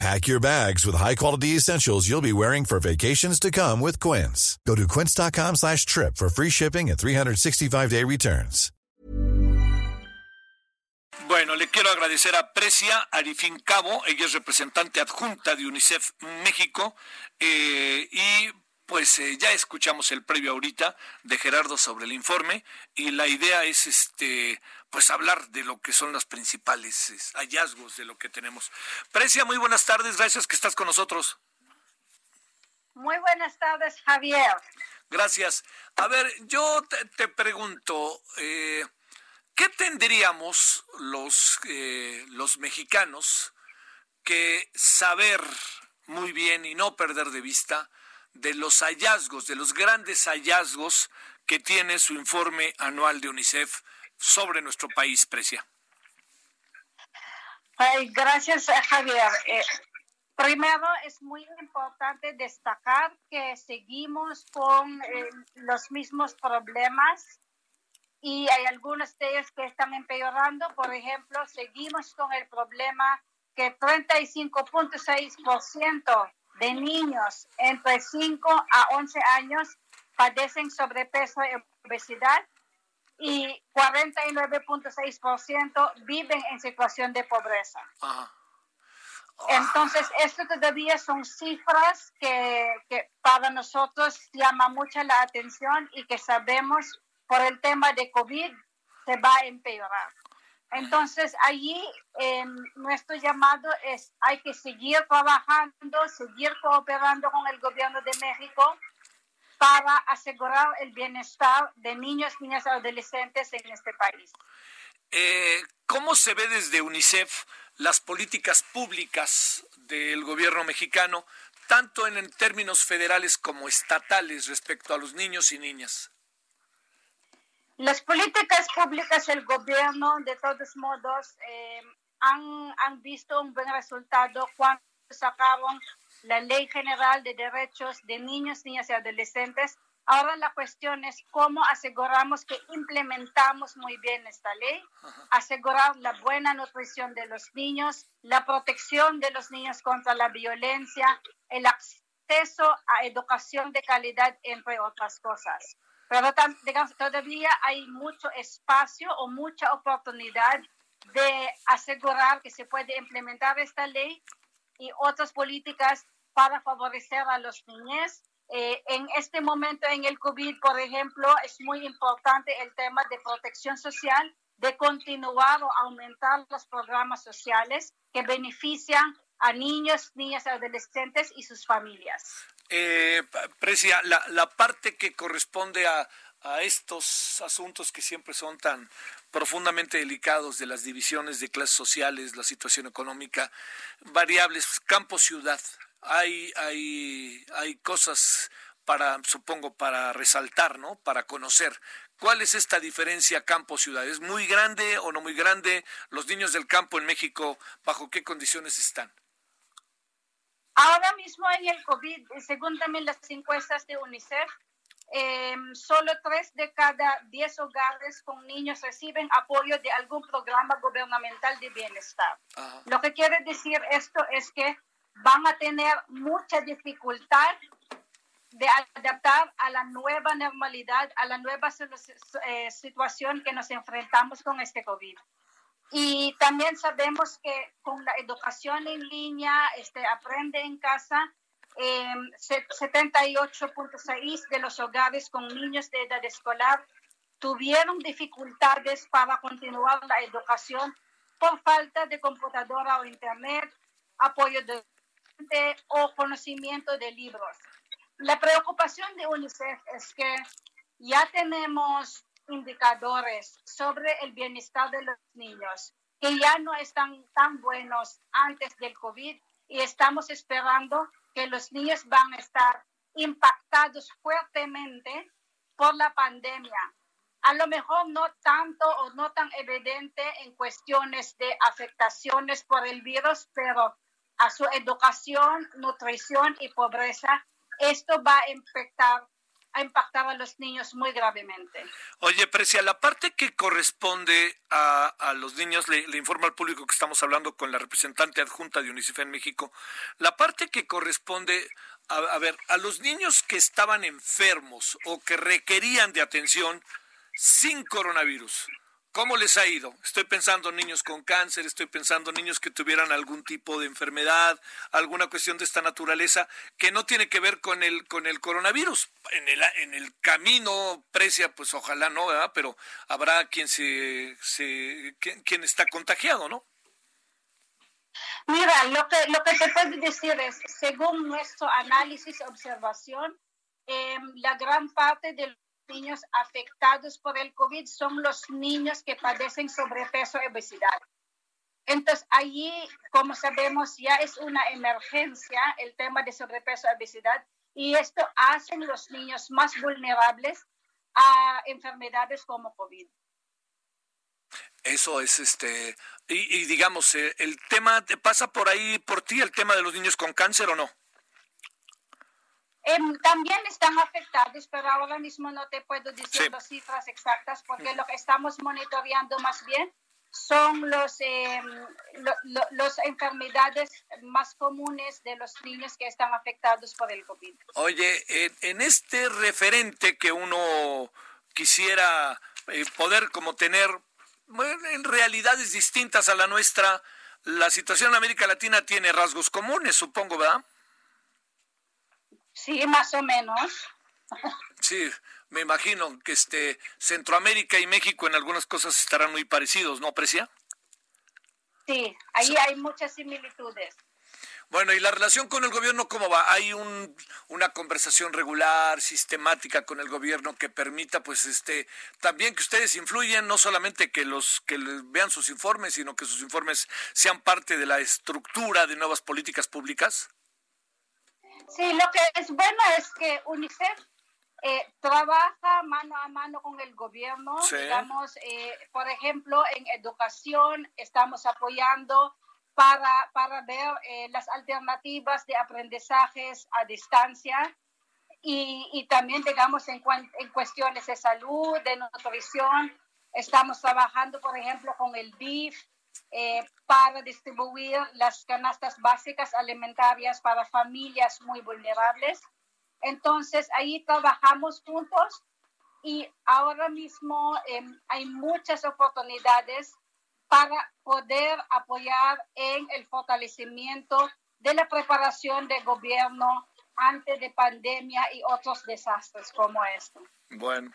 Pack your bags with high-quality essentials you'll be wearing for vacations to come with Quince. Go to quince.com slash trip for free shipping and 365-day returns. Bueno, le quiero agradecer a Precia Arifín Cabo, ella es representante adjunta de UNICEF México, eh, y pues eh, ya escuchamos el previo ahorita de Gerardo sobre el informe y la idea es este pues hablar de lo que son los principales hallazgos de lo que tenemos. Precia, muy buenas tardes, gracias que estás con nosotros. Muy buenas tardes, Javier. Gracias. A ver, yo te, pregunto, eh, ¿qué tendríamos los, eh, los mexicanos que saber muy bien y no perder de vista de los hallazgos, de los grandes hallazgos que tiene su informe anual de UNICEF sobre nuestro país, Precia? gracias, Javier. Eh, primero, es muy importante destacar que seguimos con eh, los mismos problemas y hay algunos de ellos que están empeorando. Por ejemplo, seguimos con el problema que 35.6% de niños entre 5 a 11 años padecen sobrepeso y obesidad y 49.6% viven en situación de pobreza. Entonces, esto todavía son cifras que, que, para nosotros llama mucho la atención y que sabemos por el tema de COVID se va a empeorar. Entonces, allí em, nuestro llamado es, hay que seguir trabajando, seguir cooperando con el gobierno de México para asegurar el bienestar de niños, niñas y adolescentes en este país. Eh, ¿Cómo se ve desde UNICEF las políticas públicas del gobierno mexicano, tanto en términos federales como estatales respecto a los niños y niñas? Las políticas públicas del gobierno, de todos modos, eh, han, han, visto un buen resultado cuando sacaron la Ley General de Derechos de Niños, Niñas y Adolescentes. Ahora la cuestión es cómo aseguramos que implementamos muy bien esta ley, asegurar la buena nutrición de los niños, la protección de los niños contra la violencia, el acceso a educación de calidad, entre otras cosas. Pero digamos, todavía hay mucho espacio o mucha oportunidad de asegurar que se puede implementar esta ley y otras políticas para favorecer a los niños. Eh, en este momento en el COVID, por ejemplo, es muy importante el tema de protección social, de continuar o aumentar los programas sociales que benefician a niños, niñas, adolescentes y sus familias. Eh, Precia, la, la, parte que corresponde a, a, estos asuntos que siempre son tan profundamente delicados de las divisiones de clases sociales, la situación económica, variables, campo-ciudad, hay, hay, hay cosas para, supongo, para resaltar, ¿no? Para conocer. ¿Cuál es esta diferencia campo-ciudad? ¿Es muy grande o no muy grande? ¿Los niños del campo en México, bajo qué condiciones están? Ahora mismo en el COVID, según también las encuestas de UNICEF, eh, solo tres de cada diez hogares con niños reciben apoyo de algún programa gubernamental de bienestar. Lo que quiere decir esto es que van a tener mucha dificultad de adaptar a la nueva normalidad, a la nueva eh, situación que nos enfrentamos con este COVID. Y también sabemos que con la educación en línea, este, aprende en casa, eh, 78.6 de los hogares con niños de edad escolar tuvieron dificultades para continuar la educación por falta de computadora o internet, apoyo de o conocimiento de libros. La preocupación de UNICEF es que ya tenemos indicadores sobre el bienestar de los niños que ya no están tan buenos antes del COVID y estamos esperando que los niños van a estar impactados fuertemente por la pandemia. a lo mejor no tanto o no tan evidente en cuestiones de afectaciones por el virus, pero a su educación, nutrición y pobreza, esto va a impactar ha impactado a los niños muy gravemente. Oye, Precia, la parte que corresponde a, los niños, le, le, informo al público que estamos hablando con la representante adjunta de UNICEF en México, la parte que corresponde, a, a ver, a los niños que estaban enfermos o que requerían de atención sin coronavirus. ¿Cómo les ha ido? Estoy pensando en niños con cáncer, estoy pensando en niños que tuvieran algún tipo de enfermedad, alguna cuestión de esta naturaleza que no tiene que ver con el con el coronavirus. En el en el camino precia, pues ojalá no, ¿verdad? Pero habrá quien se, se quien, está contagiado, ¿no? Mira, lo que lo que te puedo decir es, según nuestro análisis y observación, eh, la gran parte del niños afectados por el COVID son los niños que padecen sobrepeso y obesidad. Entonces, allí, como sabemos, ya es una emergencia el tema de sobrepeso y obesidad y esto hace los niños más vulnerables a enfermedades como COVID. Eso es este, y, y digamos, eh, el tema, ¿pasa por ahí por ti el tema de los niños con cáncer o no? Em, también están afectados, pero ahora mismo no te puedo decir las cifras exactas porque lo que estamos monitoreando más bien son los, eh, las enfermedades más comunes de los niños que están afectados por el COVID. Oye, en, este referente que uno quisiera eh, poder como tener en realidades distintas a la nuestra, la situación en América Latina tiene rasgos comunes, supongo, ¿verdad? Sí, más o menos. Sí, me imagino que este Centroamérica y México en algunas cosas estarán muy parecidos, ¿no, Precia? Sí, ahí hay muchas similitudes. Bueno, ¿y la relación con el gobierno cómo va? ¿Hay un, una conversación regular, sistemática con el gobierno que permita, pues, este, también que ustedes influyen, no solamente que los que vean sus informes, sino que sus informes sean parte de la estructura de nuevas políticas públicas? Sí, lo que es bueno es que UNICEF eh, trabaja mano a mano con el gobierno. Digamos, eh, por ejemplo, en educación estamos apoyando para, para ver eh, las alternativas de aprendizajes a distancia y, y también, digamos, en, en cuestiones de salud, de nutrición. Estamos trabajando, por ejemplo, con el BIF, eh, para distribuir las canastas básicas alimentarias para familias muy vulnerables. Entonces, ahí trabajamos juntos y ahora mismo em, hay muchas oportunidades para poder apoyar en el fortalecimiento de la preparación del gobierno antes de pandemia y otros desastres como este. Bueno.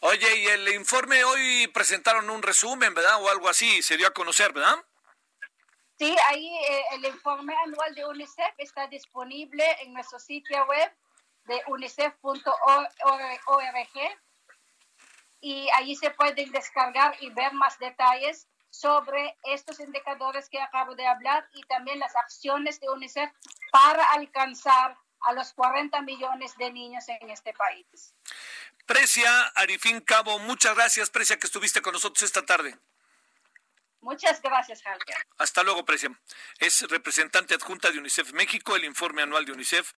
Oye, y el informe hoy presentaron un resumen, ¿verdad? O algo así, se dio a conocer, ¿verdad? Sí, ahí eh, el informe anual de UNICEF está disponible en nuestro sitio web de unicef.org y ahí se pueden descargar y ver más detalles sobre estos indicadores que acabo de hablar y también las acciones de UNICEF para alcanzar a los 40 millones de niños en este país. Precia Arifín Cabo, muchas gracias, Precia, que estuviste con nosotros esta tarde. Muchas gracias, Javier. Hasta luego, Precia. Es representante adjunta de UNICEF México, el informe anual de UNICEF.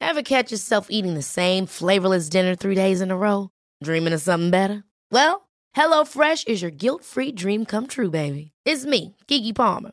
Ever catch yourself eating the same flavorless dinner three days in a row? Dreaming of something better? Well, HelloFresh is your guilt-free dream come true, baby. It's me, Kiki Palmer.